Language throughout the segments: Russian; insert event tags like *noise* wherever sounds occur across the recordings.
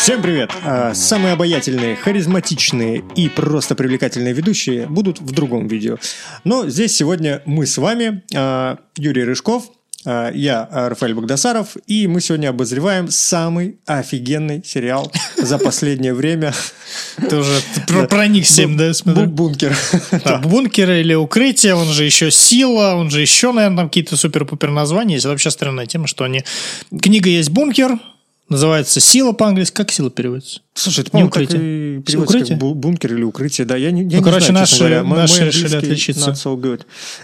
Всем привет! А, Самые обаятельные, харизматичные и просто привлекательные ведущие будут в другом видео. Но здесь сегодня мы с вами, а, Юрий Рыжков, а, я Рафаэль Богдасаров, и мы сегодня обозреваем самый офигенный сериал за последнее время. Ты уже про- проник всем, да, Бункер. Бункер или укрытие, он же еще сила, он же еще, наверное, там какие-то супер-пупер названия. Это вообще странная тема, что они... Книга есть «Бункер», называется «Сила» по-английски. Как «Сила» переводится? Слушай, это, Не по-моему, так укрытие. и переводится Укрытие? как бу- бункер или укрытие, да. Я не, я Ну, не короче, знаю, наши- говоря. Мой- наши мой решили отличиться. not so good.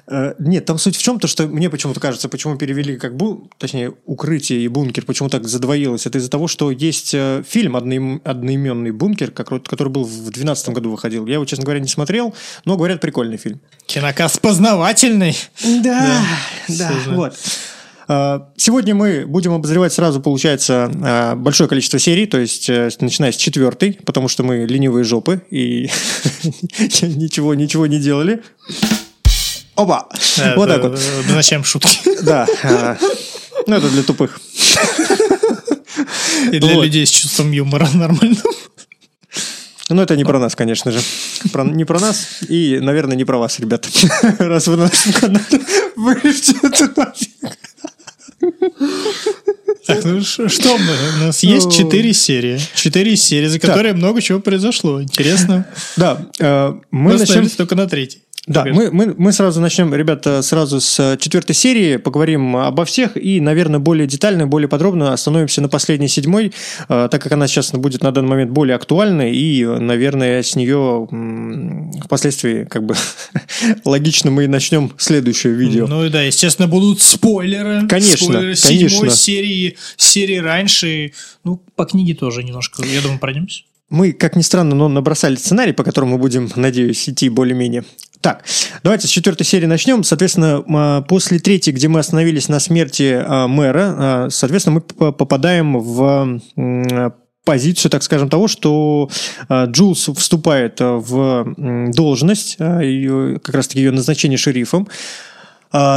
Э, нет, там суть в чем, то, что мне почему-то кажется, почему перевели как бу, точнее, укрытие и бункер, почему так задвоилось. Это из-за того, что есть э, фильм одноим- одноименный бункер, как- который был в 2012 году выходил. Я его, честно говоря, не смотрел, но говорят, прикольный фильм. Кинокаст познавательный. Да, да, вот. А, Сегодня мы будем обозревать сразу, получается, а, большое количество серий, то есть э, начиная с четвертой, потому что мы ленивые жопы и *laughs* ничего, ничего не делали. Оба! Вот так вот. *laughs* Э, Зачем шутки? Да. а, Ну, это для тупых. *laughs* И для людей с чувством юмора нормально. Но это не про нас, конечно же. Про- не про нас и, наверное, не про вас, ребята. Раз вы на нашем канале вырежьте это нафиг. Так, ну что мы? У нас есть Ну. четыре серии. Четыре серии, за которые много чего произошло. Интересно. Да, э, мы начнем... только на третьей. Да, мы, мы, мы сразу начнем, ребята, сразу с э, четвертой серии, поговорим обо всех и, наверное, более детально, более подробно остановимся на последней седьмой, э, так как она сейчас будет на данный момент более актуальна, и, э, наверное, с нее впоследствии, как бы, *laughs* логично мы и начнем следующее видео. Ну и да, естественно, будут спойлеры. Конечно, Спойлеры конечно. седьмой серии, серии раньше. Ну, по книге тоже немножко, я думаю, пройдемся. Мы, как ни странно, но набросали сценарий, по которому мы будем, надеюсь, идти более-менее. Так, давайте с четвертой серии начнем. Соответственно, м, после третьей, где мы остановились на смерти а, мэра, а, соответственно, мы попадаем в позицию, так скажем, того, что а, Джулс вступает а, в должность, а, ее- как раз-таки ее назначение шерифом, а,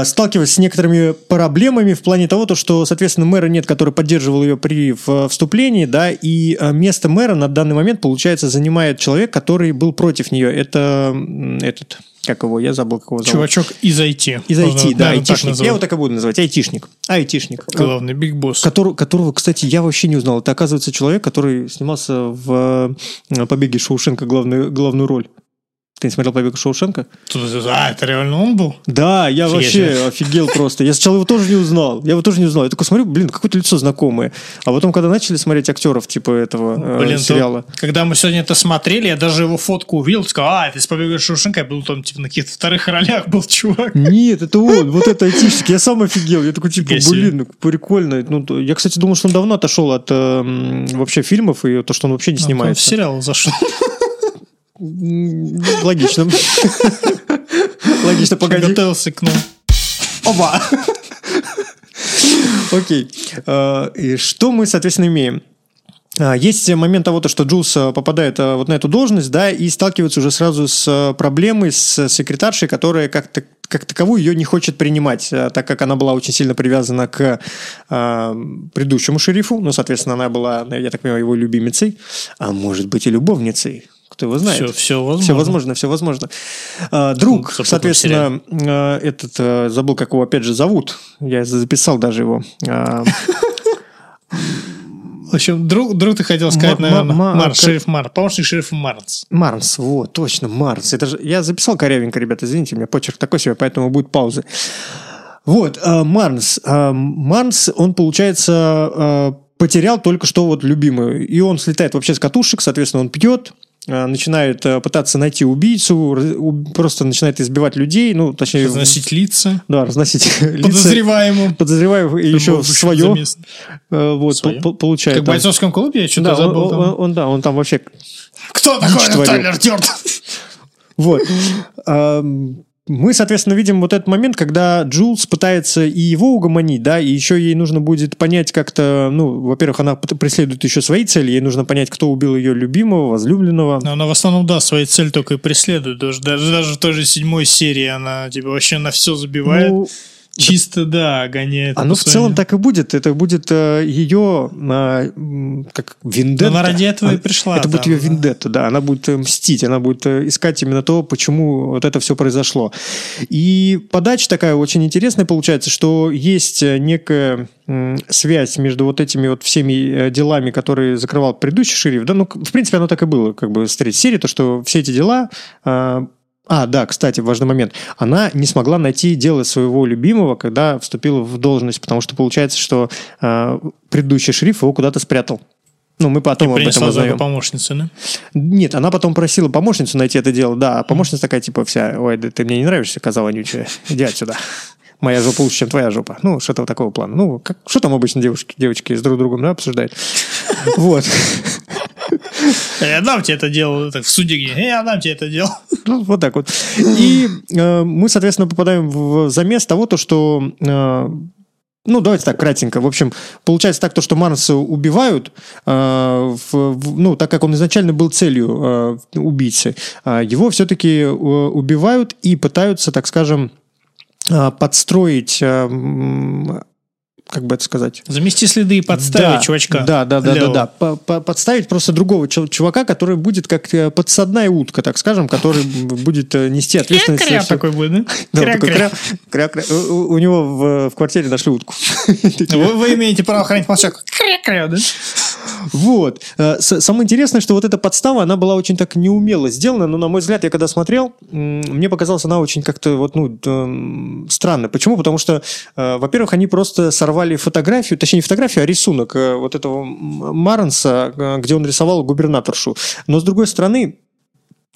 сталкиваясь с некоторыми проблемами в плане того, то, что, соответственно, мэра нет, который поддерживал ее при в- вступлении, да, и а, место мэра на данный момент, получается, занимает человек, который был против нее. Это этот, как его, я забыл, как его зовут. Чувачок из IT. Из Можно, IT, да, наверное, так айтишник. Я его так и буду называть, айтишник. Айтишник. Главный биг босс. Которого, которого, кстати, я вообще не узнал. Это, оказывается, человек, который снимался в э, «Побеге Шоушенка» главную, главную роль. Ты не смотрел «Побег Шоушенка»? А, это реально он был? Да, я Офигеть, вообще офигел просто. Я сначала его тоже не узнал. Я его тоже не узнал. Я такой смотрю, блин, какое-то лицо знакомое. А потом, когда начали смотреть актеров типа этого э, Блин, то- сериала. когда мы сегодня это смотрели, я даже его фотку увидел, сказал, а, это из «Побега Шоушенка», я был там, типа, на каких-то вторых ролях был *laughs* чувак. Нет, это он, вот это айтишник. Я сам офигел. Я такой, типа, блин, ну, прикольно. Ну, то- я, кстати, думал, что он давно отошел от э, вообще фильмов и то, что он вообще не Он в снимается. сериал зашел. *laughs* Логично. Логично, погоди. Готовился к нам. Оба! Окей. Э, И что мы, соответственно, имеем? А, Есть момент того, то, что Джулс э, попадает вот на эту должность, да, и сталкивается уже сразу с проблемой с секретаршей, которая как-то как таковую ее не хочет принимать, так как она была очень сильно привязана к э, предыдущему шерифу, ну, соответственно, она была, я так понимаю, его любимицей, а может быть и любовницей, кто его знает. Все, все возможно. Все возможно, все возможно. А, друг, Запутал соответственно, э, этот, э, забыл, как его опять же зовут. Я записал даже его. А, В общем, друг, друг ты хотел сказать, Ма- наверное, ма- Марс, как- шериф Марс, помощник шерифа Марс. Марнс, вот, точно, Марнс. Это же, я записал корявенько, ребята, извините, у меня почерк такой себе, поэтому будет паузы. Вот, Марнс. Марнс, он, получается, потерял только что вот любимую. И он слетает вообще с катушек, соответственно, он пьет, э, начинает э, пытаться найти убийцу, просто начинает избивать людей, ну, точнее... Разносить лица Да, разносить *laughs* лица. подозреваемым. Подозреваю и еще свое. э, Вот, Своё? по- по- получает. Как в там. бойцовском клубе, я что-то Да, он, забыл. там. он- он- да, он там вообще... Кто такой Дёрден? *laughs* Вот. *laughs* Мы, соответственно, видим вот этот момент, когда Джулс пытается и его угомонить, да, и еще ей нужно будет понять как-то, ну, во-первых, она преследует еще свои цели, ей нужно понять, кто убил ее любимого, возлюбленного. Но она в основном, да, свои цели только и преследует. Даже, даже, даже в той же седьмой серии она типа вообще на все забивает. Ну, Чисто, да, гоняет. Оно в целом так и будет. Это будет э, ее э, как вендетта. Она ради этого и пришла. Это будет ее вендетта, да. Она будет э, мстить, она будет э, искать именно то, почему вот это все произошло. И подача такая очень интересная получается, что есть некая связь между вот этими вот всеми делами, которые закрывал предыдущий шериф. Да, ну, в принципе, оно так и было, как бы с третьей серии, то, что все эти дела э, а, да, кстати, важный момент. Она не смогла найти дело своего любимого, когда вступила в должность, потому что получается, что э, предыдущий шериф его куда-то спрятал. Ну, мы потом И об этом узнаем. только помощницу, да? Нет, она потом просила помощницу найти это дело, да. А помощница такая, типа, вся, ой, да ты мне не нравишься, коза вонючая, иди отсюда. Моя жопа лучше, чем твоя жопа. Ну, что-то такого плана. Ну, как, что там обычно девушки, девочки с друг другом да, обсуждают? *laughs* Вот. Я дам тебе это дело в суде, я дам тебе это дело. Ну, вот так вот. И э, мы, соответственно, попадаем в замес того, то, что... э, ну, давайте так, кратенько. В общем, получается так, то, что Марнса убивают, э, в- в- ну, так как он изначально был целью э, убийцы, э, его все-таки э, убивают и пытаются, так скажем, э, подстроить, э, как бы это сказать, Замести следы и подставить да, чувачка. Да, да, да, да, Левого. да. По- по- Подставить просто другого чувака, который будет как э, подсадная утка, так скажем, который *laughs* будет э, нести ответственность. Кря-кря такой будет, да? *laughs* Да, Кря-кря. кря- кря- кря. У него в, в квартире нашли утку. *laughs* Вы имеете право хранить молчок. Кря-кря, да? Вот. Э, Самое интересное, что вот эта подстава, она была очень так неумело сделана, но, на мой взгляд, я когда смотрел, мне показалось, она очень как-то вот, ну, странно. Почему? Потому что, э, во-первых, они просто сорвали фотографию, точнее, не фотографию, а рисунок э, вот этого Марнса, где он рисовал губернаторшу. Но, с другой стороны,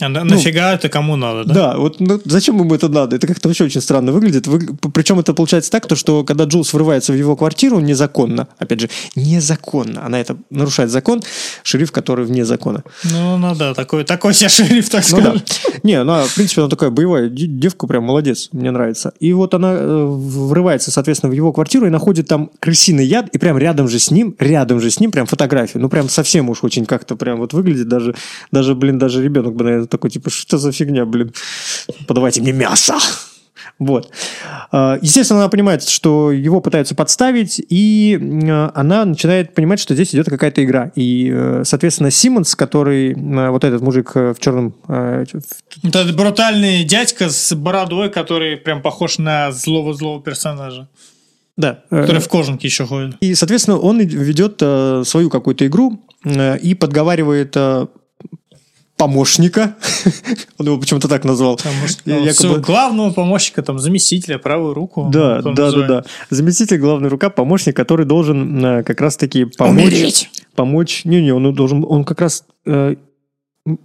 А на- нафига это кому надо, да? да, вот ну, зачем ему это надо? Это как-то вообще очень странно выглядит. Вы- Причем это получается так, то, что когда Джулс врывается в его квартиру незаконно, опять же, незаконно, она это нарушает закон, шериф, который вне закона. Ну, ну да, такой, такой себе *laughs* шериф, так Ну да. скажем. Не, она, в принципе, она такая боевая де- девка, прям молодец, мне нравится. И вот она э, врывается, соответственно, в его квартиру и находит там крысиный яд, и прям рядом же с ним, рядом же с ним прям фотографию. Ну, прям совсем уж очень как-то прям вот выглядит, даже, даже блин, даже ребенок бы, наверное, такой, типа, что за фигня, блин, подавайте мне мясо. Вот. А, Естественно, она понимает, что его пытаются подставить, и э, она начинает понимать, что здесь идет какая-то игра. И, э, соответственно, Симмонс, который, э, вот этот мужик э, в черном, этот брутальный дядька с бородой, который прям похож на злого-злого персонажа. да, Который в кожанке еще ходит. И, соответственно, он ведет свою какую-то игру и подговаривает помощника. *laughs* Он его почему-то так назвал. Ну, якобы- главного помощника, там, заместителя, правую руку. Да, да, да, называет. да. Заместитель главной рука, помощник, который должен э, как раз-таки помочь. Умереть. Помочь. Не-не, он должен, он как раз. э,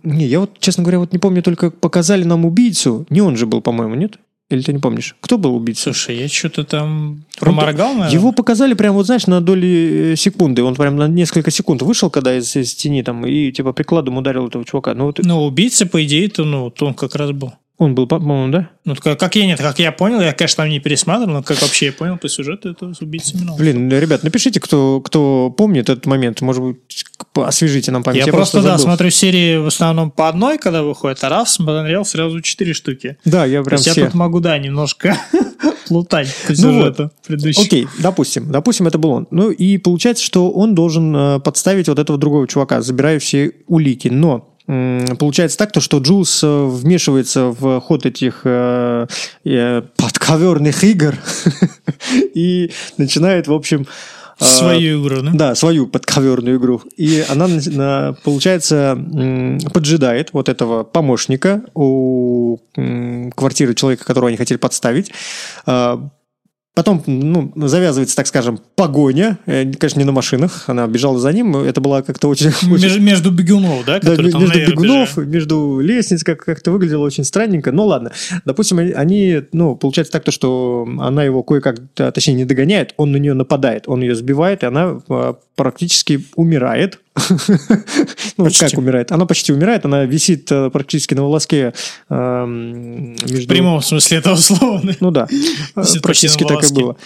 не, я вот, честно говоря, вот не помню, только показали нам убийцу. Не он же был, по-моему, нет? Или ты не помнишь? Кто был убийцей? Слушай, я что-то там проморгал, наверное. Его показали прям, вот знаешь, на доли э, секунды. Он прям на несколько секунд вышел, когда из, из тени там, и типа прикладом ударил этого чувака. Ну, вот Ну, убийца, по идее, то, ну, то он как раз был. Он был, по-моему, да? Ну, как, как я нет, как я понял, я, конечно, там не пересматривал, но как вообще я понял по сюжету, это убийца именно. он. Блин, ребят, напишите, кто, кто помнит этот момент. Может быть, освежите нам память. Я, просто, да, забыл. смотрю серии в основном по одной, когда выходит, а раз смотрел сразу четыре штуки. Да, я То прям есть я все... тут могу, да, немножко *laughs* плутать по Ну сюжету предыдущему. Окей, допустим, допустим, это был он. Ну и получается, что он должен э, подставить вот этого другого чувака, забирая все улики. Но получается так, то, что Джулс э, вмешивается в ход этих э, э, подковерных игр *laughs* и начинает, в общем... э, Свою игру, да? Да, свою подковерную игру. И она, на- на- получается, поджидает вот этого помощника у квартиры человека, которого они хотели подставить. Потом ну, завязывается, так скажем, погоня. Э, Конечно, не на машинах. Она бежала за ним. Это было как-то очень... очень- Между, бегунов, да? да, между бегунов, бежали. между лестниц, как- как-то выглядело очень странненько. Ну ладно. Допустим, они- они, ну, получается так, то, что она его кое-как, а, точнее, не догоняет, он на нее нападает, он ее сбивает, и она а, практически умирает. Ну, как умирает? Она почти умирает, она висит а, практически на волоске а, м, В прямом смысле этого слова. Ну да, практически так и было.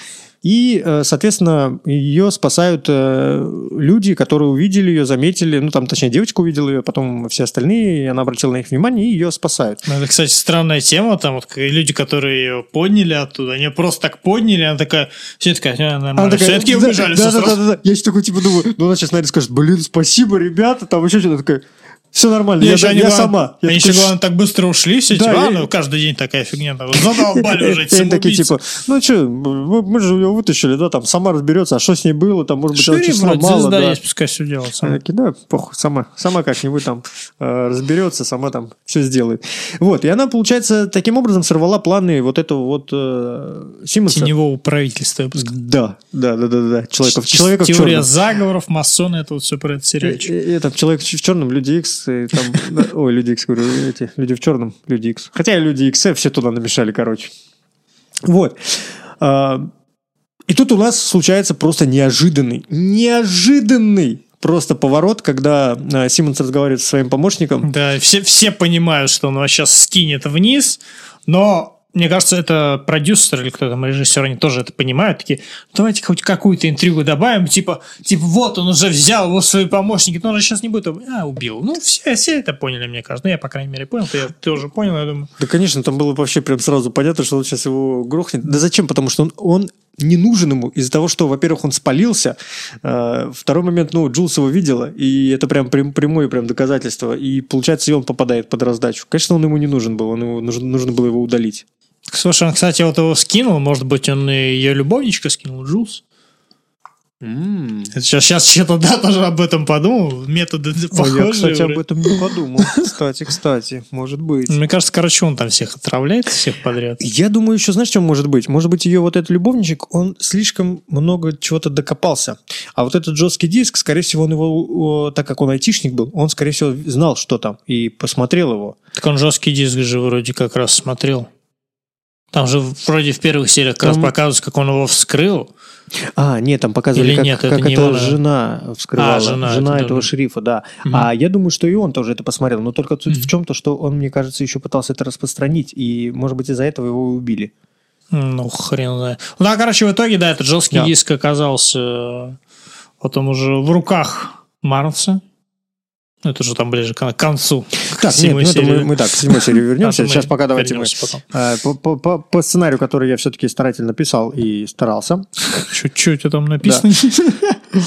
И, э, соответственно, ее спасают э, люди, которые увидели ее, заметили, ну, там, точнее, девочка увидела ее, потом все остальные, и она обратила на их внимание, и ее спасают. Ну, это, кстати, странная тема, там вот люди, которые ее подняли оттуда, они просто так подняли, она такая, все такая, а, нормально, Она такая, все такие да, убежали. Да, да, да, да, да. Я еще такой, типа, думаю, ну, она сейчас, наверное, скажет, блин, спасибо, ребята, там еще что-то такое. Все нормально, я, я они, главное, сама. Я они еще, главное, так быстро ушли, все, Да, типа, а, я- ну, каждый день такая фигня, *laughs* задолбали уже эти И такие, типа, ну что, мы, мы же ее вытащили, да, там сама разберется, а что с ней было, там, может быть, она Шире, что вроде, сломала, да. есть, пускай все делает сама. Да, похуй, сама, сама как-нибудь там э, разберется, сама там все сделает. Вот, и она, получается, таким образом сорвала планы вот этого вот э, Симмонса. Теневого правительства, я бы сказал. Да, да, да, да, да, человека, в Теория заговоров, масоны, это вот все про этот сериальчик. И, и там человек в черном, Люди Икс, там, *laughs* ой, Люди Икс, говорю, эти, Люди в черном, Люди Икс. Хотя Люди Икс все туда намешали, короче. Вот. А, И тут у нас случается просто неожиданный, неожиданный просто поворот, когда а, Симмонс разговаривает со своим помощником. Да, все, все понимают, что он вас сейчас скинет вниз, но мне кажется, это продюсер или кто там, режиссер, они тоже это понимают, такие, давайте хоть какую-то интригу добавим, типа, типа, вот он уже взял его свои помощники, но он же сейчас не будет, а, убил. Ну, все, все это поняли, мне кажется. Ну, я, по крайней мере, понял, ты, уже понял, я думаю. Да, конечно, там было вообще прям сразу понятно, что он сейчас его грохнет. Да зачем? Потому что он, он не нужен ему из-за того, что, во-первых, он спалился. э, Второй момент, ну, Джулс его видела, и это прям прям- прямое прям доказательство. И, получается, и он попадает под раздачу. Конечно, он ему не нужен был, он его, нужно, нужно было его удалить. Слушай, он, кстати, вот его скинул, может быть, он и ее любовничка скинул, Джулс. Это сейчас, сейчас что-то, да, тоже об этом подумал, методы Ой, похожие. я, кстати, об этом не подумал. Кстати, кстати, может быть. Мне кажется, короче, он там всех отравляет, всех подряд. Я думаю, еще знаешь, чем может быть? Может быть, ее вот этот любовничек, он слишком много чего-то докопался. А вот этот жесткий диск, скорее всего, он его, так как он айтишник был, он, скорее всего, знал, что там, и посмотрел его. Так он жесткий диск же вроде как раз смотрел. Там же вроде в первых сериях как раз Там- показывается, как он его вскрыл. А, нет, там показывали, Или как, нет, это как не это его, жена вскрывала. А, жена, это да, этого да. шерифа, да. Мгм. А я думаю, что и он тоже это посмотрел. Но только суть Мгм. в чем-то, что он, мне кажется, еще пытался это распространить. И, может быть, из-за этого его и убили. Ну, хрен знает. Ну, да, короче, в итоге, да, этот жесткий Да. диск оказался э, потом уже в руках Марнса. Ну, Это уже там ближе к к концу. к Так, нет, седьмой ну это мы, мы так, к седьмой серии *laughs* вернемся. А, Сейчас пока давайте мы... э, По, по- по- по сценарию, который я все-таки старательно писал и старался. Чуть-чуть там написано. *laughs*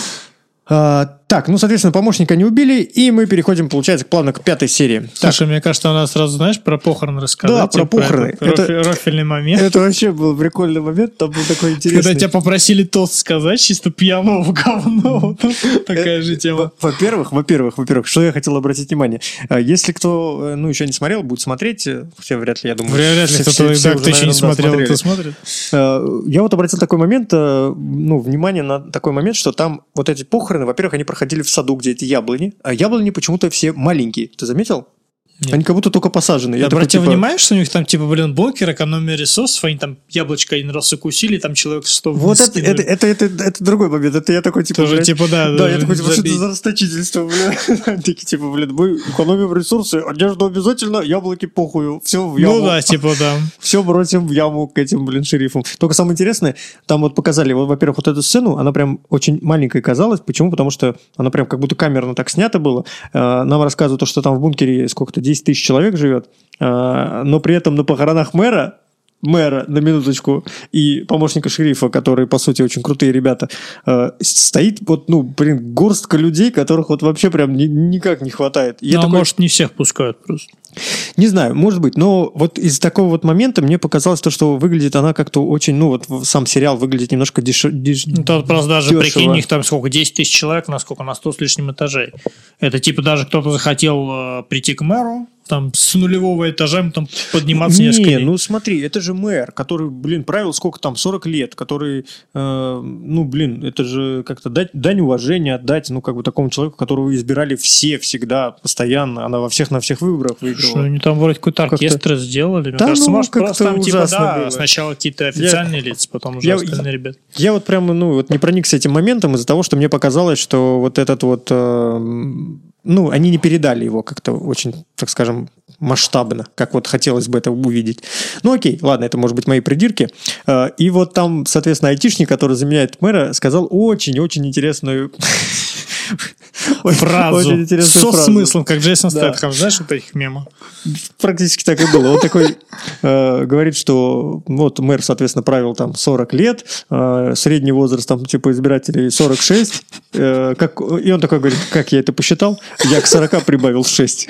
Так, ну, соответственно, помощника не убили, и мы переходим, получается, плавно к пятой серии. Так, Слушай, мне кажется, надо сразу, знаешь, про похороны рассказать. Да, про типа, похороны. этот Это- рофильный момент. это вообще был прикольный момент, там был такой Когда интересный. тебя попросили тост сказать, чисто пьяного говно. *laughs* Такая же тема. Во- Во-первых, во-первых, во-первых, что я хотел обратить внимание. А, Если кто, э, ну, еще не смотрел, будет смотреть, э, все вряд ли, я думаю. Вряд ли кто-то, еще не смотрел, кто смотрит. Э, Я вот обратил такой момент, э, ну, внимание на такой момент, что там вот эти похороны, во-первых, они проходили в саду, где эти яблони, а яблони почему-то все маленькие. Ты заметил? Нет. Они как будто только посажены. Ты Я такой, обратил типа, внимание, что у них там, типа, блин, бункер, экономия ресурсов, они там яблочко один раз укусили, там человек 100 Вот это, это, это, это, это другой момент. Это я такой, типа, Тоже, блядь, типа, да, Да, я такой, типа, что забей. это за расточительство, блин? *laughs* Такие, типа, блин, мы экономим ресурсы, одежду обязательно, яблоки похую, все в яму. Ну да, типа, да. *laughs* Все бросим в яму к этим, блин, шерифам. Только самое интересное, там вот показали, вот, во-первых, вот эту сцену, она прям очень маленькой казалась. Почему? Потому что она прям как будто камерно так снята было. Э, Нам рассказывают, то, что там в бункере сколько-то, 10 тысяч человек живет. Э, Но при этом на похоронах мэра мэра, на минуточку, и помощника шерифа, которые, по сути, очень крутые ребята, э, стоит вот, ну, блин, горстка людей, которых вот вообще прям ни- никак не хватает. И Ну, а такой, может, не всех пускают просто. не знаю, может быть, но вот из такого вот момента мне показалось то, что выглядит она как-то очень, ну вот сам сериал выглядит немножко деш... деш- Ну, тут просто даже, дешево. прикинь, у них там сколько, 10 тысяч человек, на сколько, на 100 с лишним этажей. Это типа даже кто-то захотел э, прийти к мэру, там с нулевого этажа там подниматься Не, несколько дней. ну смотри, это же мэр, который, блин, правил сколько там, 40 лет, который, э, ну, блин, это же как-то дать, дань уважения отдать, ну, как бы такому человеку, которого избирали все всегда, постоянно, она во всех на всех выборах Что выиграла. они там вроде какой-то оркестр сделали. Мне Да кажется, ну, может, как-то просто там типа, да, было. сначала какие-то официальные лица, потом уже я- остальные ребята. Я вот прямо, ну, вот не проникся этим моментом из-за того, что мне показалось, что вот этот вот э, ну, они не передали его как-то очень, так скажем, масштабно, как вот хотелось бы это увидеть. Ну, окей, ладно, это может быть мои придирки. Э, и вот там, соответственно, айтишник, который заменяет мэра, сказал очень-очень интересную *laughs* фразу. Очень интересную Со фразу. смыслом, как Джейсон Да. Стэтхэм. Знаешь вот этих мемов? Практически так и было. Он такой э, говорит, что вот мэр, соответственно, правил там 40 лет, э, средний возраст там типа избирателей 46. э, как, и он такой говорит, как я это посчитал? Я к 40 прибавил 6.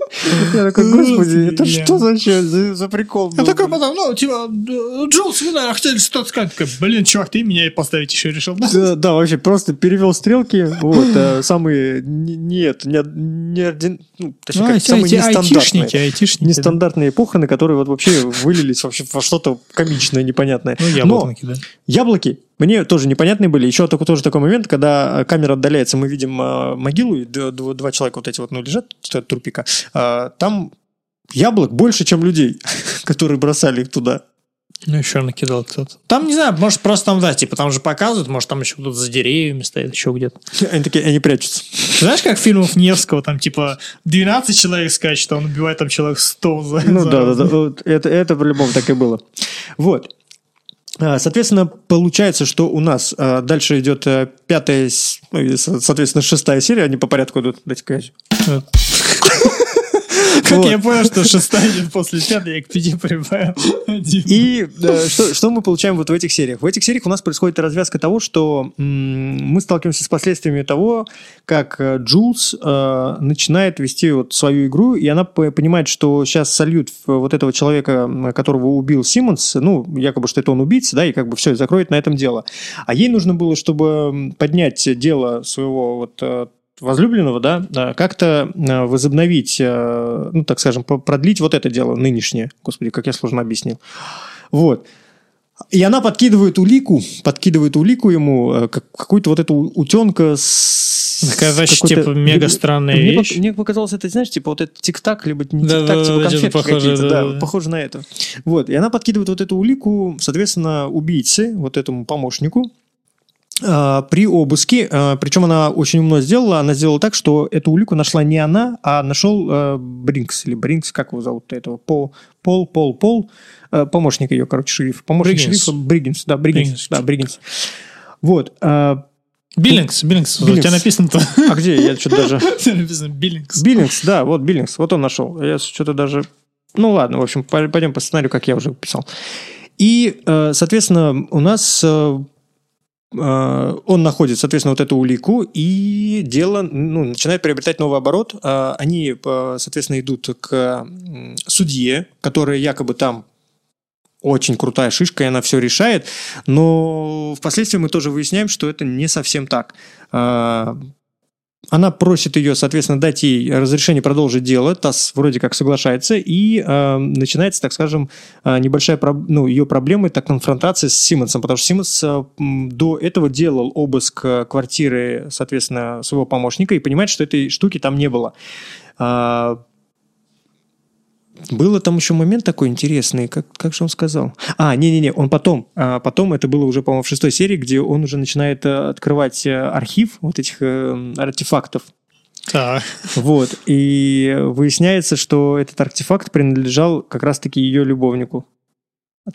Я такой, господи, это что за, за, прикол? Я такой блин?» потом, ну, типа, Джулс, вы, наверное, хотели что-то сказать. Блин, чувак, ты меня и поставить еще решил. да?» Да, да, вообще просто перевел стрелки. Вот, э, самые не- нет, не, не ордин- ну, точнее, как, эти самые нестандартные. айтишники. да. Нестандартные похороны, которые вот вообще вылились вообще во что-то комичное, непонятное. Ну, яблоки, да. яблоки мне тоже непонятные были. Еще такой, тоже такой момент, когда э, камера отдаляется, мы видим э, могилу, и два человека вот эти вот ну, лежат, трупика. А, Там яблок больше, чем людей, *laughs* которые бросали их туда. Ну, еще накидал кто-то. Там, не знаю, может, просто там, да, типа, там же показывают, может, там еще кто-то за деревьями стоит, еще где-то. *laughs* Они такие, они прячутся. Знаешь, как в фильмах Невского, там, типа, 12 человек скачет, а он убивает там человек 100 за Ну за да, да, да. Вот Это, это по-любому так и было. Вот. А, Соответственно, получается, что у нас а, дальше идет а, пятая, ну, соответственно, шестая серия, они по порядку идут. Дайте-ка *laughs* Как Вот. я понял, что шестая после пятой, я к пяти прибавил. *laughs* И э, что, что мы получаем вот в этих сериях? В этих сериях у нас происходит развязка того, что м, мы сталкиваемся с последствиями того, как э, Джулс э, начинает вести вот свою игру, и она понимает, что сейчас сольют вот этого человека, которого убил Симмонс, ну, якобы, что это он убийца, да, и как бы все, закроет на этом дело. А ей нужно было, чтобы поднять дело своего вот возлюбленного, да, э, как-то э, возобновить, э, ну, так скажем, продлить вот это дело нынешнее. Господи, как я сложно объяснил. Вот. И она подкидывает улику, подкидывает улику ему, как, какую-то вот эту утенка с... Какой-то- типа, мега странная мне, вещь. мне показалось, это, знаешь, типа вот это тик-так, либо не Да, тик-так, да, типа да, конфетки похоже, какие-то, да, да, да, похоже на это. Вот, и она подкидывает вот эту улику, соответственно, убийце, вот этому помощнику, при обыске, а, причем она очень умно сделала, она сделала так, что эту улику нашла не она, а нашел а, Бринкс, или Бринкс, как его зовут этого, Пол, Пол, Пол, Пол, а, помощник ее, короче, шериф, помощник Бриггинс. шерифа Бриггинс, да, Бриггинс, Бриггинс. да, Бриггинс. Вот, а, Биллингс, Биллингс, у Биллингс. тебя написано-то. а где, я что-то даже... *laughs* У тебя написано Биллингс. Биллингс, да, вот Биллингс, вот он нашел. Я что-то даже... Ну ладно, в общем, по- пойдем по сценарию, как я уже писал. И, э, соответственно, у нас э, он находит, соответственно, вот эту улику, и дело ну, начинает приобретать новый оборот. Э, Они, э, соответственно, идут к судье, которая якобы там очень крутая шишка, и она все решает, но впоследствии мы тоже выясняем, что это не совсем так. Она просит ее, соответственно, дать ей разрешение продолжить дело. ТАСС вроде как соглашается, и э, начинается, так скажем, э, небольшая ну, ее проблема, это конфронтация с Симмонсом, потому что Симмонс э, до этого делал обыск э, квартиры, соответственно, своего помощника и понимает, что этой штуки там не было. Было там еще момент такой интересный, как, как же он сказал? А, не-не-не, он потом, а, потом, это было уже, по-моему, в шестой серии, где он уже начинает э, открывать э, архив вот этих э, артефактов. Так. Вот, и выясняется, что этот артефакт принадлежал как раз-таки ее любовнику.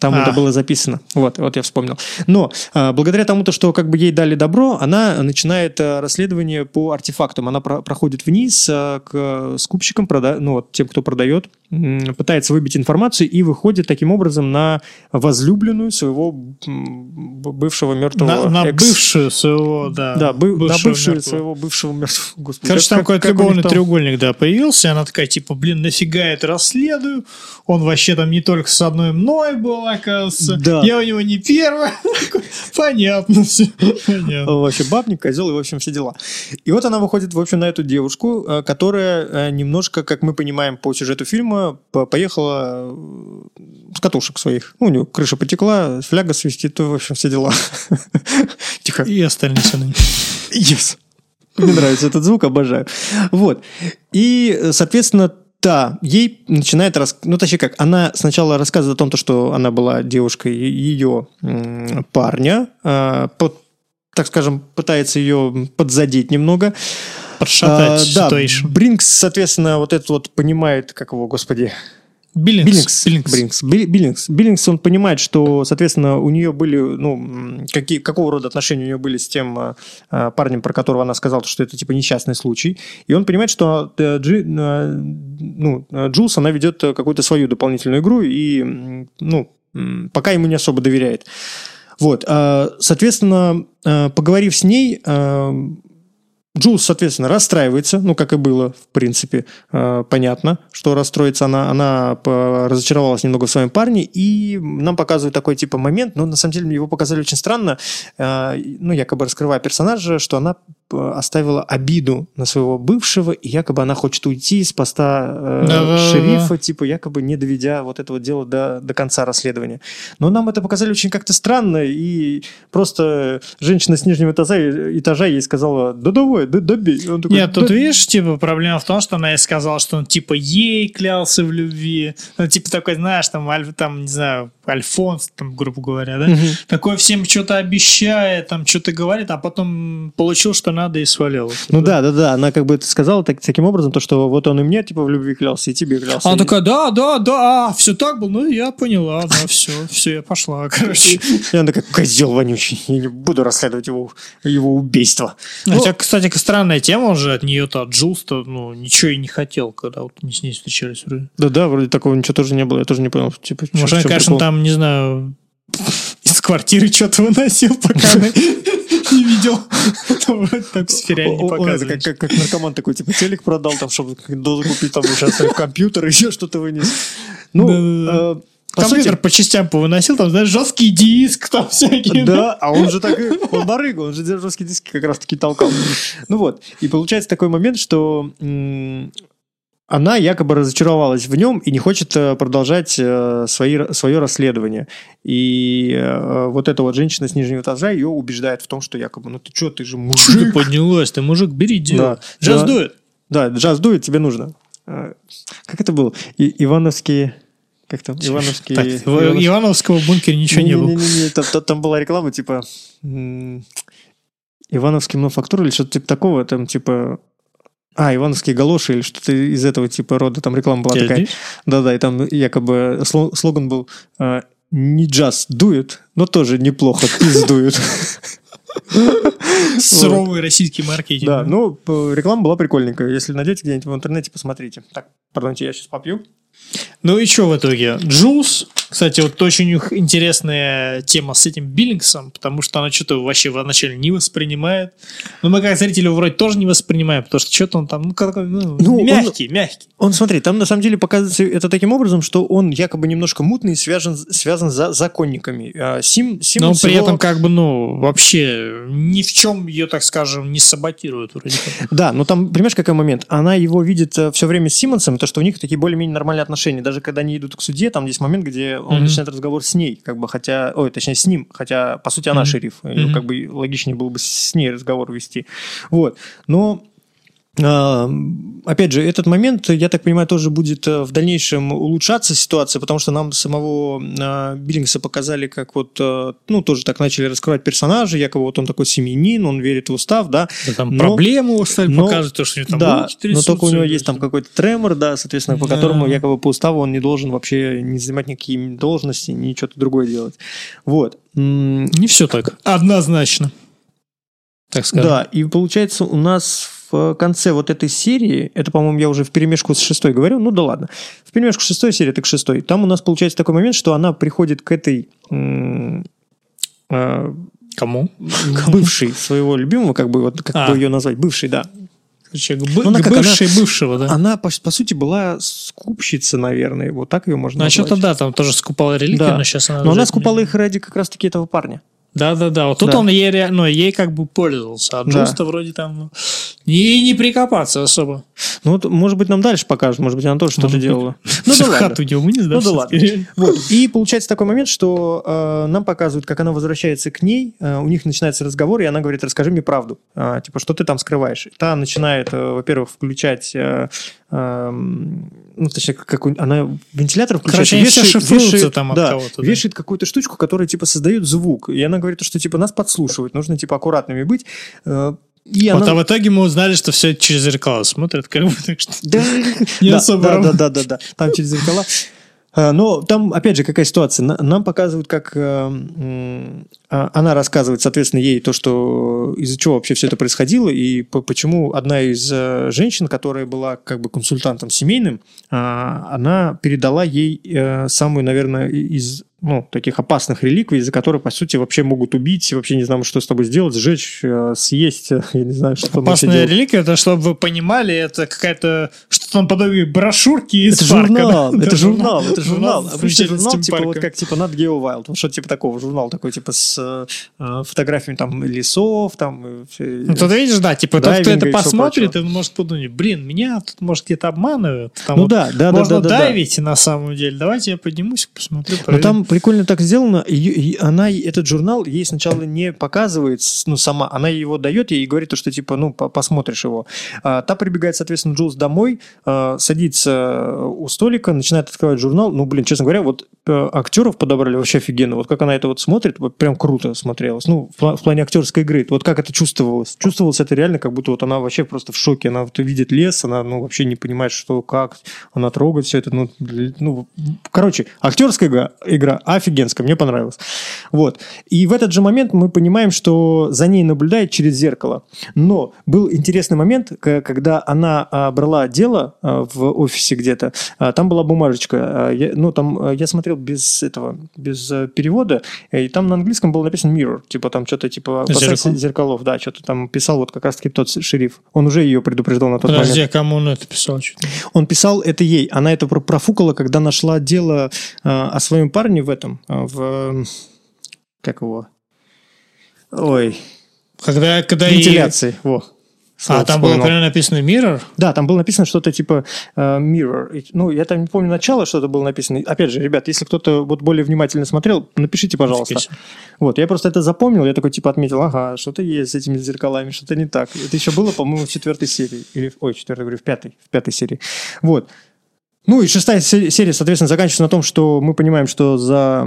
Там А. это было записано. Вот, вот я вспомнил. Но а, благодаря тому, то, что как бы ей дали добро, она начинает а, расследование по артефактам. Она про- проходит вниз а, к скупщикам, прода- ну вот тем, кто продает, м, пытается выбить информацию и выходит таким образом на возлюбленную своего бывшего мертвого На, на экс- бывшую своего, да. Да, бы- на бывшего бывшую мертвого. своего бывшего мертвого. Господи, Короче, как- там как- какой-то как любовный там- треугольник, да, появился, и она такая, типа, блин, нафига я это расследую? Он вообще там не только с одной мной был, оказывается. Да. Я у него не первая. *laughs* Понятно все. Понятно. Вообще бабник, козел и, в общем, все дела. И вот она выходит, в общем, на эту девушку, э, которая э, немножко, как мы понимаем по сюжету фильма, по- поехала э, с катушек своих. Ну, у нее крыша потекла, фляга свистит, в общем, все дела. *laughs* Тихо. И остальные сыны. Yes. Мне нравится этот звук, обожаю. Вот. И, соответственно, да, ей начинает... рас- Ну, точнее как, она сначала рассказывает о том, то, что она была девушкой ее парня, а, под- так скажем, пытается ее подзадеть немного. подшатать да, situation. Бринкс, соответственно, вот этот вот понимает, как его, господи, Биллингс. Биллингс. Биллингс. Би- Биллингс. Биллингс, он понимает, что, соответственно, у нее были, ну, какие, какого рода отношения у нее были с тем а, парнем, про которого она сказала, что это, типа, несчастный случай. И он понимает, что э, Джи- э, ну, э, Джулс, она ведет э, какую-то свою дополнительную игру и, ну, пока ему не особо доверяет. Вот, соответственно, э, поговорив с ней, э, Джулс, соответственно, расстраивается, ну, как и было, в принципе, э, понятно, что расстроится она. Она разочаровалась немного в своем парне, и нам показывают такой, типа, момент, но на самом деле его показали очень странно, э, ну, якобы раскрывая персонажа, что она оставила обиду на своего бывшего, и якобы она хочет уйти с поста э, Да-да-да. шерифа, типа, якобы не доведя вот этого дела до, до конца расследования. Но нам это показали очень как-то странно, и просто женщина с нижнего этажа, этажа ей сказала, да давай, да добей. Он такой, Нет, тут «Да». видишь, типа, проблема в том, что она ей сказала, что он, типа, ей клялся в любви. Ну, типа, такой, знаешь, там, Аль- там не знаю, Альфонс, там, грубо говоря, да? Мгм. Такой всем что-то обещает, там, что-то говорит, а потом получил, что надо, и свалил. Ну да, да, да, она как бы это сказала так, таким образом, то, что вот он и мне, типа, в любви клялся, и тебе клялся. Она И- такая, да, да, да, а, все так было, ну, я поняла, да, все, все, я пошла, *laughs* короче. И она такая, козел вонючий, я не буду расследовать его, его убийство. Ну, Хотя, кстати, странная тема, он же от нее-то, от Джулс-то, ну, ничего и не хотел, когда вот они с ней встречались. вроде. да, да, вроде такого ничего тоже не было, я тоже не понял. Типа, Может, в он, чём конечно, прикол? Там, не знаю, из квартиры что-то выносил, пока она не видел. Вроде так сериале не показывали. как, наркоман такой, типа, телек продал, там, чтобы дозу купить, там, сейчас компьютер, *laughs* еще что-то вынес. Ну, по Компьютер сути, по частям повыносил, там, знаешь, жесткий диск, там всякие. Да, а он же так. Он барыга, он же жесткие диски как раз-таки толкал. Ну вот, и получается такой момент, что она якобы разочаровалась в нем и не хочет э, продолжать э, свои, свое расследование. И э, вот эта вот женщина с нижнего этажа ее убеждает в том, что якобы, ну ты что, ты же Ты мужик. поднялась, ты мужик, бери дело. Да. Сейчас Да. дует. Да, джаз дует, тебе нужно. Как это было? И- Ивановские... Как там? Ивановские... Так, Иванов- Ивановского бункера ничего не было. Не-не-не, там, там- там была реклама, типа Ивановский мануфактура или что-то типа такого, там типа а, Ивановские галоши или что-то из этого типа рода, там реклама была Тебя такая. Да-да, и там якобы сло- слоган был а, «Не джаз дует, но тоже неплохо пиздует». *laughs* Суровый российский маркетинг. Да, ну, реклама была прикольненькая. Если найдете где-нибудь в интернете, посмотрите. Так, пардонте, я сейчас попью. Ну и что в итоге? Джулс, кстати, вот очень интересная тема с этим Биллингсом, потому что она что-то вообще вначале не воспринимает. Но мы как зрители вроде тоже не воспринимаем, потому что что-то он там, ну, как, ну, Ну, он- мягкий, мягкий. Он, смотри, там на самом деле показывается это таким образом, что он якобы немножко мутный и связан, связан за законниками. А Сим, Но Симмонс при его- этом как бы, ну, вообще ни в чем ее, так скажем, не саботирует вроде как. Да, но там, понимаешь, какой момент? Она его видит все время с Симмонсом, то, что у них такие более-менее нормальные отношения. Даже когда они идут к суде, там есть момент, где он Мгм. начинает разговор с ней, как бы, хотя... Ой, точнее, с ним, хотя, по сути, она Мгм. шериф. Мгм. Как бы логичнее было бы с ней разговор вести. Вот. Но Опять же, этот момент, я так понимаю, тоже будет э, в дальнейшем улучшаться ситуация, потому что нам самого а, Биллингса показали, как вот, э, ну, тоже так начали раскрывать персонажа, якобы вот он такой семьянин, он верит в устав, да, Да, там Но- проблему стали но- то, что у него там да, но только у него есть там какой-то тремор, да, соответственно, по Да. которому якобы по уставу он не должен вообще не занимать никакие должности, ни что-то другое делать. Вот. Не все так. Однозначно. Так скажем. Да, и получается у нас в конце вот этой серии, это, по-моему, я уже в перемешку с шестой говорил, ну да ладно, в перемешку с шестой серии, так к шестой, там у нас получается такой момент, что она приходит к этой э, Кому? *laughs* бывшей своего любимого, как бы вот как А. бы ее назвать, бывшей, да. Короче, к бы- Ну, она к как, она- бывшей бывшего, да. Она, по, по сути, была скупщица, наверное, вот так ее можно Ну, а назвать. что-то да, там тоже скупала реликвии, Да. но сейчас она... Но она скупала их ради как раз-таки этого парня. Да-да-да, вот тут Да. он ей, ре- ну, ей как бы пользовался, а Да. Джулс-то вроде там... Ну, ей не прикопаться особо. Ну, вот, может быть, нам дальше покажут, может быть, она тоже что-то делала. *laughs* Ну, да ладно. да? Ну да всё-таки? Вот. И получается такой момент, что э, нам показывают, как она возвращается к ней, э, у них начинается разговор, и она говорит, расскажи мне правду. А, типа, что ты там скрываешь? Та начинает, э, во-первых, включать... э, ну, точнее, как, она вентилятор включает. Короче, все шифруются там от да, кого-то, да. Вешает какую-то штучку, которая, типа, создает звук. И она говорит, что, типа, нас подслушивают, нужно, типа, аккуратными быть. Э, И Вот, она- а в итоге мы узнали, что все через зеркало смотрят, как бы, так что... Да, Не да, особо да, да, да, да, да. Там через зеркала. А, Но там, опять же, какая ситуация? На- Нам показывают, как э, а, она рассказывает, соответственно, ей то, что из-за чего вообще все это происходило, и по- почему одна из э, женщин, которая была как бы консультантом семейным, а, она передала ей э, самую, наверное, из ну, таких опасных реликвий, из-за которой, по сути, вообще могут убить, вообще не знаем, что с тобой сделать, сжечь, э, съесть, *laughs* я не знаю, что там Опасная реликвия, это, чтобы вы понимали, это какая-то что-то наподобие брошюрки из Это парка. журнал, да? это журнал, это журнал. с Обычный журнал, типа вот как типа Nat Geo Wild, вот что типа такого журнал такой типа с э, фотографиями там лесов, там. всё- Ну, тут видишь, да, типа тот, кто это посмотрит, он может подумать, блин, меня тут, может, где-то обманывают. Там Ну да, да, да, можно да, да, да. дайвить на самом деле. Давайте я поднимусь, посмотрю. Проверю. там прикольно так сделано. и- она этот журнал ей сначала не показывает, ну сама, она его дает ей и говорит, то, что типа, ну по- посмотришь его. А, та прибегает, соответственно, Джулс домой, а, садится у столика, начинает открывать журнал. Ну блин, честно говоря, вот э, актеров подобрали вообще офигенно. Вот как она это вот смотрит, вот прям круто смотрелось. Ну в, в плане актерской игры. Вот как это чувствовалось? Чувствовалось это реально, как будто вот она вообще просто в шоке. Она вот видит лес, она ну вообще не понимает, что как, она трогает все это. Ну, ну короче, актерская игра, игра офигенская, мне понравилась. Вот. И в этот же момент мы понимаем, что за ней наблюдает через зеркало. Но был интересный момент, когда она а, брала дело а, в офисе где-то, а, там была бумажечка. я- ну, там я смотрел без этого, без э, перевода, и там на английском было написано mirror, типа там что-то типа Зеркало. зеркалов, да, что-то там писал вот как раз-таки тот шериф. Он уже ее предупреждал на тот Подожди, момент. а кому он это писал? Не- Он писал это ей. Она это про- профукала, когда нашла дело о своем парне в этом, а, в... Как его? Ой, Когда, когда и- вентиляции. Во. А, Слово там было вспоминал. прямо написано Mirror? Да, там было написано что-то типа э, mirror. И, Ну, я там не помню начало, что-то было написано. Опять же, ребят, если кто-то вот более внимательно смотрел, напишите, пожалуйста. Вот, я просто это запомнил, я такой типа отметил, ага, что-то есть с этими зеркалами, что-то не так. Это еще было, по-моему, в четвертой серии. Или, ой, четвертой, говорю, в пятой, в пятой серии. Вот. Ну и шестая се- серия, соответственно, заканчивается на том, что мы понимаем, что за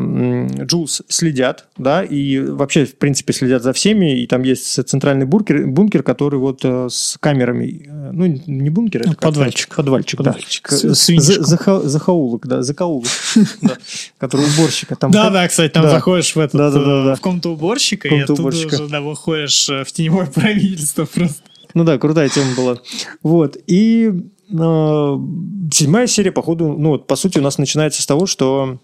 Джулс следят, да, и вообще, в принципе, следят за всеми, и там есть центральный бункер, бункер который вот э, с камерами, э, ну, не бункер, это Ну, подвальчик. сказать, подвальчик, Подвальчик. да. С- К- свинчиком. за- заха- Захаулок, да, закоулок, *laughs* который уборщика. Там Да, да, кстати, там заходишь в этот э, в комнату уборщика, и оттуда да, выходишь в теневое *laughs* правительство просто. Ну да, крутая тема была. Вот. И седьмая серия, походу, ну вот, по сути, у нас начинается с того, что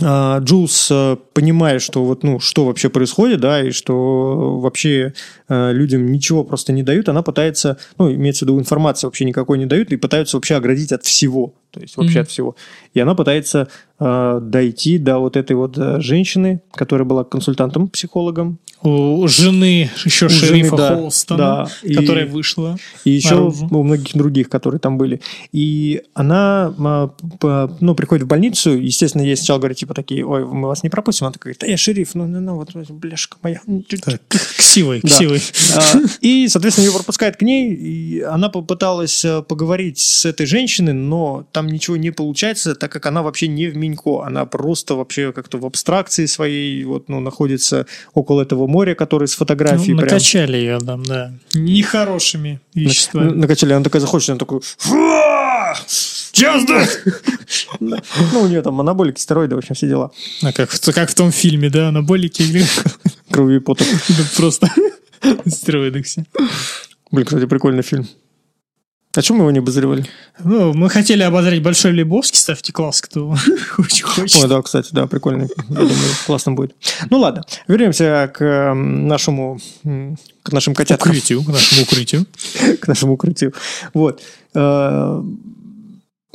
э, Джулс, э, понимая, что вот, ну, что вообще происходит, да, и что вообще э, людям ничего просто не дают, она пытается, ну, имеется в виду, информации вообще никакой не дают, и пытаются вообще оградить от всего, то есть вообще Мгм. от всего. И она пытается э, дойти до вот этой вот э, женщины, которая была консультантом-психологом, У жены еще У жены, шерифа да, Холстона, да, и- которая вышла. И еще наружу. у многих других, которые там были. И она а, ну, приходит в больницу, естественно, ей сначала говорят, типа, такие, ой, мы вас не пропустим. Она такая, да я шериф, ну, ну, ну вот, бляшка моя. Ксивой, Да. ксивой. А, И, соответственно, ее пропускают к ней, и она попыталась э, поговорить с этой женщиной, но там ничего не получается, так как она вообще не в Минько, она просто вообще как-то в абстракции своей, вот, ну, находится около этого моря, который с фотографией Ну, прям... накачали ее там, да. Нехорошими веществами. накачали, она такая заходит, она такой... Сейчас, да! Ну, у нее там анаболики, стероиды, в общем, все дела. А как, в- как в том фильме, да, анаболики или Крови и потом. Просто стероиды все. Блин, кстати, прикольный фильм. А чем мы его не обозревали? Ну, мы хотели обозреть Большой Лебовский, ставьте класс, кто *laughs* очень хочет. Ой, да, кстати, да, прикольный. Я думаю, классно будет. Ну, ладно. Вернемся к нашему... К нашим котяткам. Укрытию, к нашему укрытию. *laughs* К нашему укрытию. Вот. Э,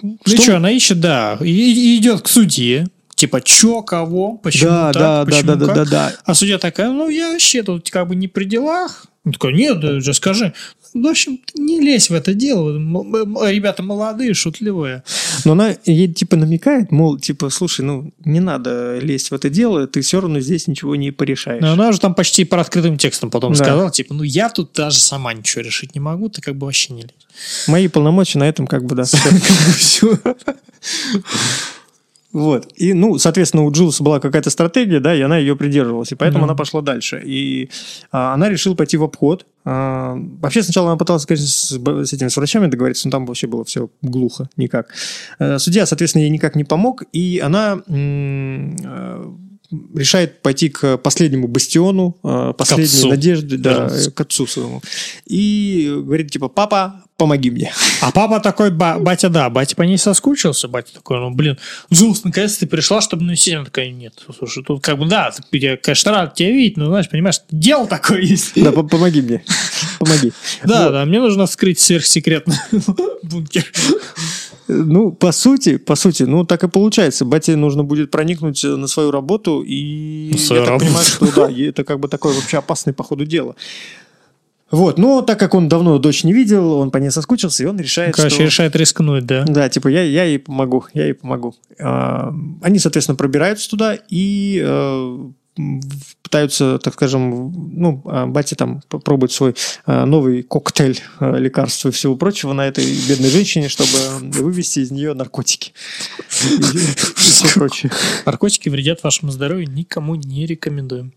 Ну что- она ищет, да, и, и идет к судье. Типа, чё, кого, почему Да, так, да, да, почему да, да, как? да, да. А судья такая, ну, я вообще тут как бы не при делах. Он такой, нет, да, скажи. В общем, не лезь в это дело. Ребята молодые, шутливые. Но она ей типа намекает, мол, типа, слушай, ну, не надо лезть в это дело, ты все равно здесь ничего не порешаешь. Но она же там почти по открытым текстом потом Да. сказала, типа, ну, я тут даже сама ничего решить не могу, ты как бы вообще не лезь. Мои полномочия на этом как бы, да. всё. *laughs* *laughs* Вот. И, ну, соответственно, у Джилса была какая-то стратегия, да, и она ее придерживалась. И поэтому Мгм. она пошла дальше. И а, она решила пойти в обход. А, вообще, сначала она пыталась, конечно, с, с этими с врачами договориться, но там вообще было все глухо, никак. Э, Судья, соответственно, ей никак не помог, и она м, э, решает пойти к последнему бастиону, э, последней отцу. надежде, да, Верно. э, к отцу своему. И говорит, типа, папа, помоги мне. А папа такой, ба- батя, да, батя по ней соскучился, батя такой, ну, блин, Джулс, наконец ты пришла, чтобы навестить. Она такая, нет, слушай, тут как бы, да, я, конечно, рад тебя видеть, но, знаешь, понимаешь, дело такое есть. Да, по- помоги мне. Помоги. Да, да, мне нужно вскрыть сверхсекретный *laughs* бункер. Ну, по сути, по сути, ну, так и получается. Бате нужно будет проникнуть на свою работу, и На свою я так работу. понимаю, что да, это как бы такое вообще опасное по ходу дело. Вот, но так как он давно дочь не видел, он по ней соскучился, и он решает, Короче, что... решает рискнуть, да. Да, типа, я, я ей помогу, я ей помогу. А, Они, соответственно, пробираются туда и э, пытаются, так скажем, ну, а, батя там пробует свой э, новый коктейль э, лекарств и всего прочего на этой бедной женщине, чтобы вывести из нее наркотики и. Наркотики вредят вашему здоровью, никому не рекомендуем.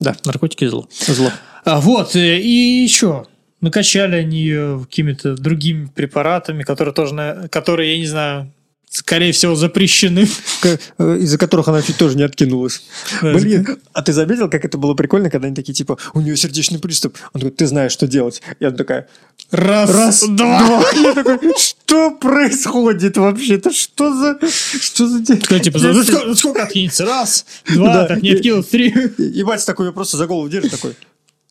Да. Наркотики зло. Зло. А, вот, э, и что? Накачали они ее какими-то другими препаратами, которые тоже, на- которые, я не знаю, скорее всего, запрещены. Э, Из-за которых она чуть тоже не откинулась. Блин, а ты заметил, как это было прикольно, когда они такие, типа, у нее сердечный приступ. Он такой, ты знаешь, что делать. И она такая, Раз, Раз, два. Я такой, что происходит вообще-то? Что за... Что за... день?» Такой, типа, ну сколько, сколько откинется? Раз, *laughs* два, Да. так не откинул, три. И, и такой ее просто за голову держит, такой,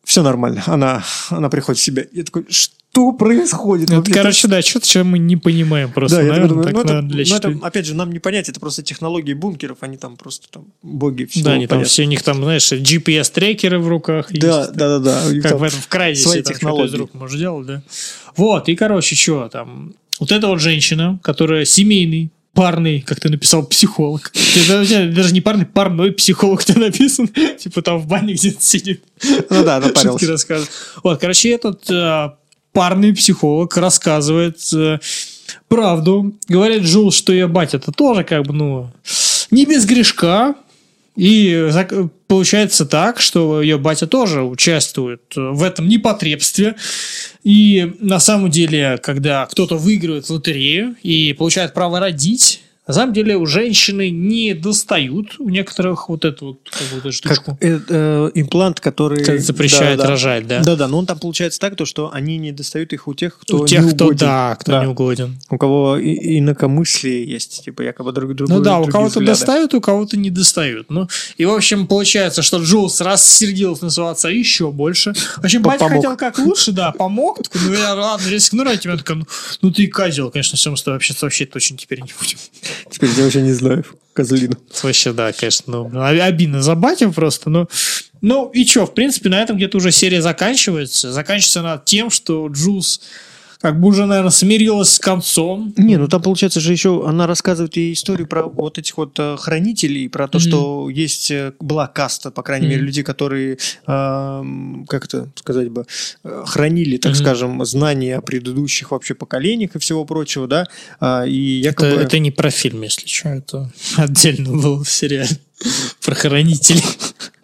все нормально. Она, она приходит в себя. Я такой, что происходит? Ну, вообще? короче, да, что-то чего мы не понимаем просто, да, наверное, думаю, так, ну, это, для ну, это, опять же, нам не понять, это просто технологии бункеров, они там просто там боги всего Да, они там все, у них там, знаешь, GPS-трекеры в руках. Да, есть. да, да, да. Как там в этом в крайне свои там технологии. рук можешь делать, да. Вот, и, короче, что там, вот эта вот женщина, которая семейный, парный, как ты написал, психолог. Ты даже- не парный, парной психолог тебя написан. *laughs* Типа там в бане где-то сидит. Ну да, Шутки напарился. рассказывает. Вот, короче, этот э, парный психолог рассказывает э, правду. Говорит Джул, что ее батя-то тоже как бы, ну, не без грешка. И получается так, что ее батя тоже участвует в этом непотребстве. И на самом деле, когда кто-то выигрывает в лотерею и получает право родить, на самом деле у женщины не достают у некоторых вот эту вот, как эту штучку. Как э, э, имплант, который... Который запрещает Да, да. рожать, да. Да, да, но он там получается так, то, что они не достают их у тех, кто у тех, не кто, угоден. да, кто Да. не угоден. У кого и- инакомыслие есть, типа якобы друг друг Ну да, у кого-то достают, у кого-то не достают. Ну, и, в общем, получается, что Джулс рассердился на отца еще больше. В общем, По- батя хотел как лучше, да, помог. Такой, ну, я ладно, рискну ради тебя. Ну, ну, ты и козел, конечно, все, мы с тобой общаться вообще точно теперь не будем. Теперь я вообще не знаю, козлину. Вообще, да, конечно, ну, обидно за батю просто, но... Ну, и что, в принципе, на этом где-то уже серия заканчивается. Заканчивается она тем, что Джулс как бы уже, наверное, смирилась с концом. Не, ну там получается же еще она рассказывает ей историю про вот этих вот э, хранителей, про то, Мгм. что есть э, была каста, по крайней мере, Мгм. людей, которые, эм, как это сказать бы, э, хранили, так Мгм. скажем, знания о предыдущих вообще поколениях и всего прочего, да, А, и Это, якобы... это не про фильм, если что, это *laughs* отдельно было в сериале *laughs* про хранителей.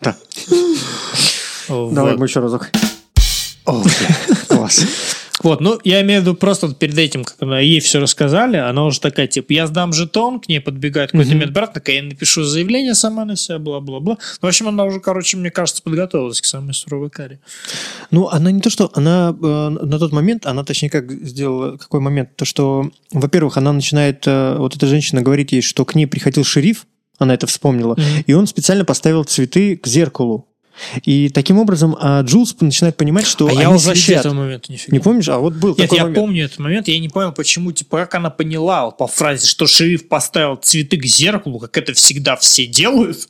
Да. *laughs* Давай мы еще разок. Класс. Вот, ну, я имею в виду просто перед этим, как она ей все рассказали, она уже такая, типа, я сдам жетон, к ней подбегает какой-то Мгм. медбрат, такая, я напишу заявление сама на себя, бла-бла-бла. В общем, она уже, короче, мне кажется, подготовилась к самой суровой каре. Ну, она не то, что она э, на тот момент, она точнее как сделала, какой момент, то, что, во-первых, она начинает, э, вот эта женщина говорит ей, что к ней приходил шериф, она это вспомнила, Мгм. и он специально поставил цветы к зеркалу. И таким образом а Джулс начинает понимать, что а они я вообще следят. этого момента не Не помнишь? А вот был Нет, такой я момент. помню этот момент, я не понял, почему, типа, как она поняла по фразе, что шериф поставил цветы к зеркалу, как это всегда все делают.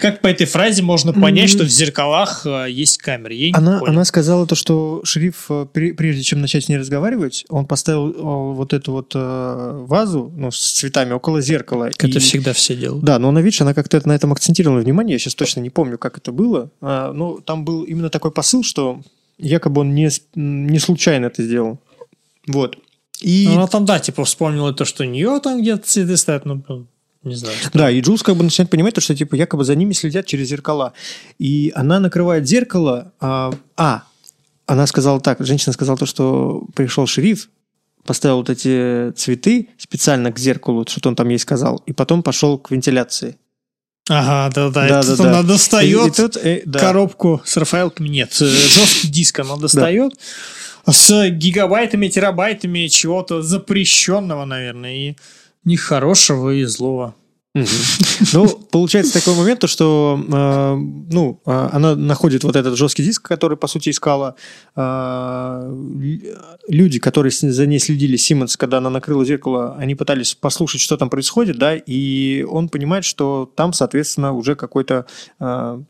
Как по этой фразе можно понять, что в зеркалах э, есть камеры? Я Она, она сказала то, что шериф, пре- прежде чем начать с ней разговаривать, он поставил вот эту вот э, вазу ну, с цветами около зеркала. Как это и- всегда все делают. Да, но она, видишь, она как-то на этом акцентировала внимание. Я сейчас точно не помню, как это было. А, но там был именно такой посыл, что якобы он не, не случайно это сделал. Вот. И... Ну, она там, да, типа, вспомнила то, что у нее там где-то цветы стоят, ну, блин, Не знаю. что- Да, и Джулс как бы начинает понимать, то, что типа якобы за ними следят через зеркала. И она накрывает зеркало. А, а, она сказала так, женщина сказала то, что пришел шериф, поставил вот эти цветы специально к зеркалу, что-то он там ей сказал, и потом пошел к вентиляции. Ага, да-да. Да, и да, да. она достает И- и тут, э, да. коробку с Рафаэлками. Нет, э, жесткий диск она достает с гигабайтами, терабайтами чего-то запрещенного, наверное, и нехорошего и злого. Ну, получается такой момент, то, что э, ну, э, она находит вот этот жесткий диск, который, по сути, искала. Лю- люди, которые за ней следили, Симмонс, когда она накрыла зеркало, они пытались послушать, что там происходит, да, и он понимает, что там, соответственно, уже какой-то, э,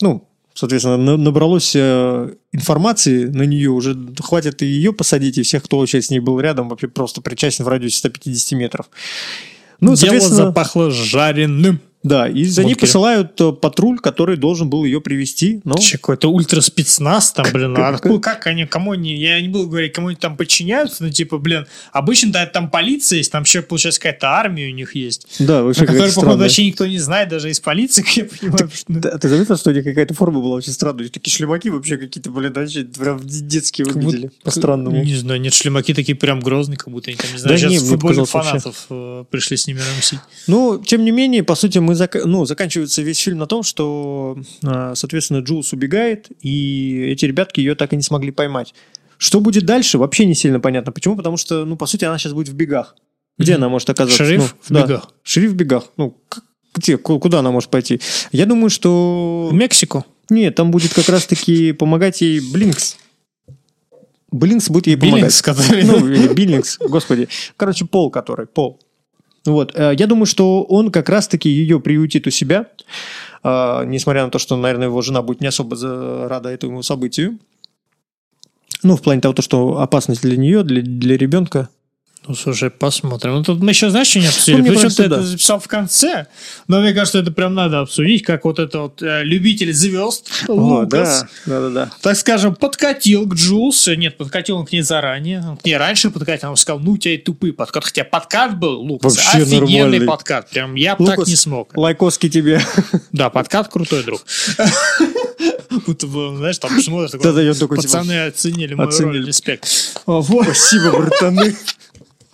ну, соответственно, на- набралось э, информации на нее, уже хватит и ее посадить, и всех, кто вообще с ней был рядом, вообще просто причастен в радиусе 150 метров. Ну, Дело запахло жареным. Да, и за ней посылают э, патруль, который должен был ее привести. Но Вообще Какой-то ультраспецназ там, блин. А как- откуда- как они, кому они, я не буду говорить, кому они там подчиняются, но типа, блин, обычно да, там полиция есть, там еще, получается, какая-то армия у них есть. да, вообще которую, походу, вообще никто не знает, даже из полиции, *laughs* как я понимаю. что- Да, ты заметил, что у них какая-то форма была очень странная? Такие шлемаки вообще какие-то, блин, вообще прям детские Как выглядели. будто- По-странному. Не знаю, нет, шлемаки такие прям грозные, как будто они там, не знаю, Да сейчас не, футбольных вообще. фанатов э, пришли с ними рамсить. Ну, тем не менее, по сути, мы зак- ну, заканчивается весь фильм на том, что, а, соответственно, Джулс убегает, и эти ребятки ее так и не смогли поймать. Что будет дальше, вообще не сильно понятно. Почему? Потому что, ну, по сути, она сейчас будет в бегах. Где Мгм. она может оказаться? Шериф Ну, в да. бегах. Шериф в бегах. Ну, где, ку- куда она может пойти? Я думаю, что... В Мексику. Нет, там будет как раз-таки помогать ей Блинкс. Блинкс будет ей помогать. Биллингс, который... Ну, Биллингс, господи. Короче, Пол который, Пол. Вот, э, я думаю, что он как раз-таки ее приютит у себя, э, несмотря на то, что, наверное, его жена будет не особо рада этому событию. Ну, в плане того, то, что опасность для нее, для, для ребенка. Ну, слушай, посмотрим. Ну, тут мы еще, знаешь, что не обсудили? Ну, Причем ты да. это записал в конце, но мне кажется, это прям надо обсудить, как вот это вот э, любитель звезд Лукас, да, да, да. так скажем, подкатил к Джулс. Нет, подкатил он к ней заранее. Он к ней раньше подкатил, он сказал, ну, у тебя и тупый подкат. Хотя подкат был, Лукас, Вообще офигенный нормальный. подкат. Прям я бы так не смог. Лайкоски тебе. Да, подкат крутой друг. *laughs* Будто бы, знаешь, там я такой, типа, пацаны оценили оценили. роль, респект. Спасибо, братаны.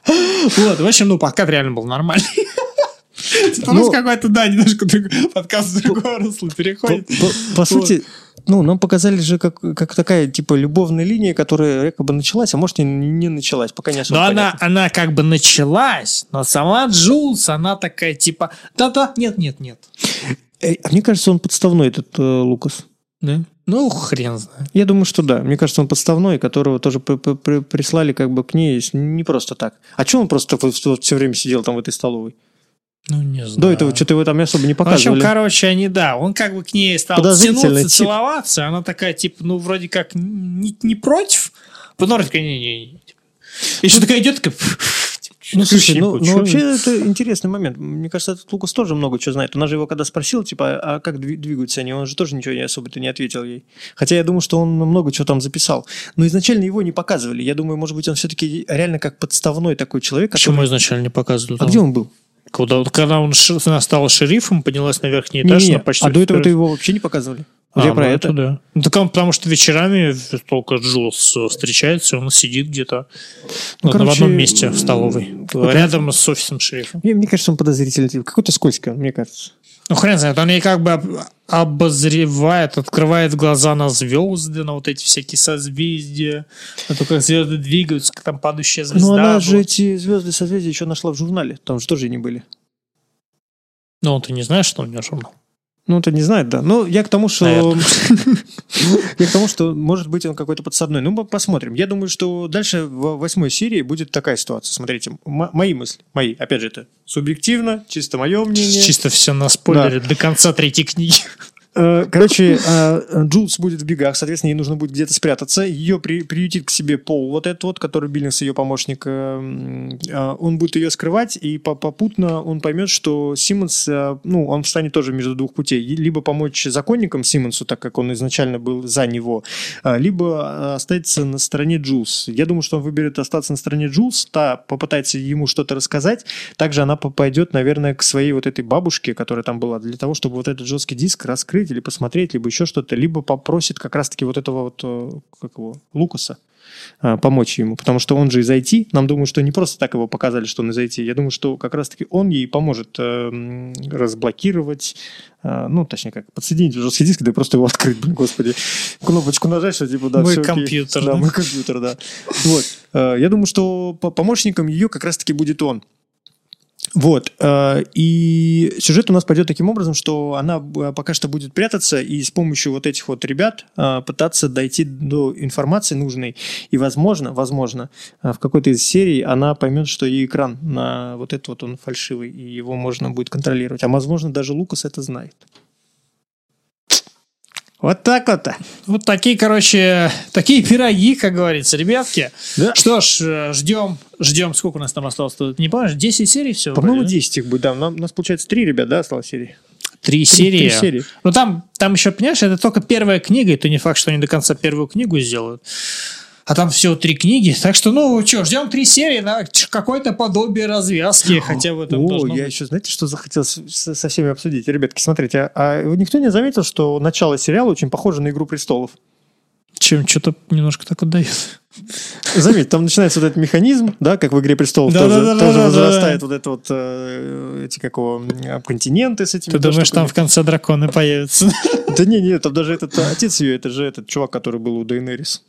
Вот, в общем, ну, подкат реально был нормальный. *laughs* Типа, Ну- какой-то, да, немножко подкаст русло По, переходит. по- сути, ну, нам показали же как, как такая, типа, любовная линия, которая якобы началась, а может и не началась, пока не особо Но она, понятно. она как бы началась, но сама Джулс, она такая, типа, да-да, нет-нет-нет. Э, а мне кажется, он подставной, этот э, Лукас. Да? Ну, хрен знает. Я думаю, что да. Мне кажется, он подставной, которого тоже при- при- при- прислали как бы к ней не просто так. А что он просто все время сидел там в этой столовой? Ну, не знаю. До этого что-то его там особо не В общем, показывали. короче, они, да, он как бы к ней стал тянуться, тип. целоваться, она такая, типа, ну, вроде как не, не против, но вроде такая, не-не-не. Еще такая идет, такая... Ну, слушай, ну, ну, чё? вообще это интересный момент. Мне кажется, этот Лукас тоже много чего знает. Она же его когда спросила, типа, а как дви- двигаются они, он же тоже ничего не особо-то не ответил ей. Хотя я думаю, что он много чего там записал. Но изначально его не показывали. Я думаю, может быть, он все-таки реально как подставной такой человек. Почему который- изначально не показывали? А где он был? Когда, когда он стала шерифом, поднялась на верхний этаж, Не-не-не, она почти... а до этого-то его вообще не показывали. А, Я про ну, это. да. Ну, так он, потому что вечерами только Джулс э, встречается, он сидит где-то Ну, ладно, в короче, одном месте в столовой, какой-то- рядом с офисом шерифа. Мне, мне кажется, он подозрительный. тип. Какой-то скользкий мне кажется. Ну, хрен знает, он ей как бы об- обозревает, открывает глаза на звезды, на вот эти всякие созвездия, на то, как звезды двигаются, как там падающая звезда. Ну, она была. же эти звезды созвездия еще нашла в журнале. Там же тоже они были. Ну, ты не знаешь, что у него журнал? Ну, ты не знает, да. Ну, я к тому, что... *laughs* Я к тому, что, может быть, он какой-то подсадной. Ну, мы посмотрим. Я думаю, что дальше в восьмой серии будет такая ситуация. Смотрите, мои мысли. Мои. Опять же, это субъективно, чисто мое мнение. Чисто все на спойлере до конца третьей книги. Э, короче, э, Джулс будет в бегах, соответственно, ей нужно будет где-то спрятаться. Ее при, приютит к себе Пол, вот этот вот, который Биллинс, ее помощник. Э, он будет ее скрывать, и попутно он поймет, что Симмонс, ну, он встанет тоже между двух путей. Либо помочь законникам Симмонсу, так как он изначально был за него, либо остаться на стороне Джулс. Я думаю, что он выберет остаться на стороне Джулс, та попытается ему что-то рассказать. Также она пойдет, наверное, к своей вот этой бабушке, которая там была, для того, чтобы вот этот жесткий диск раскрыть или посмотреть, либо еще что-то, либо попросит как раз-таки вот этого вот, э, как его, Лукаса э, помочь ему, потому что он же из IT. Нам думаю, что не просто так его показали, что он из IT. Я думаю, что как раз-таки он ей поможет э, разблокировать, э, ну, точнее как, подсоединить жесткий диск, да просто его открыть, блин, господи. Кнопочку нажать, что типа, да, Мой все компьютер. Да, Да, мой компьютер, да. Вот. Э, я думаю, что по- помощником ее как раз-таки будет он. Вот. э, И сюжет у нас пойдет таким образом, что она э, пока что будет прятаться и с помощью вот этих вот ребят э, пытаться дойти до информации нужной. И, возможно, возможно, в какой-то из серий она поймет, что и экран на вот этот вот он фальшивый, и его можно будет контролировать. А, возможно, даже Лукас это знает. Вот так вот. Вот такие, короче, такие пироги, как говорится, ребятки. Да. Что ж, ждем, ждем, сколько у нас там осталось? Ты Не помнишь, 10 серий всего? По-моему, вроде, да? 10 их будет. Да, у нас, получается, 3 ребят, да, осталось серии? Три серии. три серии. Ну, там, там еще, понимаешь, это только первая книга, и то не факт, что они до конца первую книгу сделают. А там всего три книги. Так что, ну, что, ждем три серии, ч- какое-то подобие развязки, хотя в этом О, должно я быть. еще, знаете, что захотел с- с- со всеми обсудить? Ребятки, смотрите, а, а никто не заметил, что начало сериала очень похоже на «Игру престолов»? Чем что-то немножко так отдает. Заметь, там начинается вот этот механизм, да, как в «Игре престолов» Да, тоже, да, да, тоже да, возрастает да. вот это вот, э, эти, как его, м, континенты с этими... Ты думаешь, там в штуками. конце драконы появятся? Да не, не, там даже этот отец ее, это же этот чувак, который был у Дейнерис.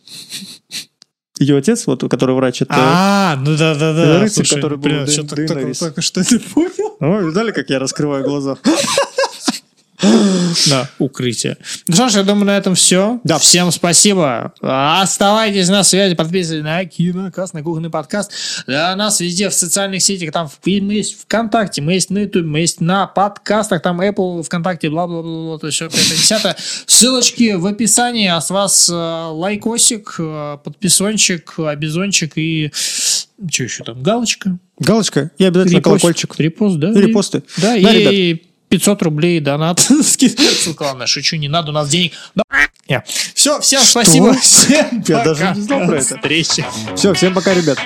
Ее отец, вот, который врач, это... А, ну да, да, Это да. рыцарь, Слушай, который был блин, что-то только, что не понял. О, видали, как я раскрываю глаза? *gasps* Да, укрытие. Ну что ж, я думаю, на этом все. Да. Всем спасибо. Оставайтесь на связи, подписывайтесь на Кинокаст, на Кухонный подкаст. Да, нас везде в социальных сетях. Там мы есть ВКонтакте, мы есть на Ютубе, мы есть на подкастах. Там Apple, ВКонтакте, бла-бла-бла. То есть все. Ссылочки в описании. А с вас э, лайкосик, э, подписончик, обезончик и... Что еще там? Галочка. Галочка и обязательно Репост. колокольчик. Репост, да? И репосты. Да, Да, и 500 рублей донат. *laughs* Ссылка, шучу, не надо, у нас денег. Все, всем спасибо. Всем *laughs* Я даже не знал про это. Все, всем пока, ребят.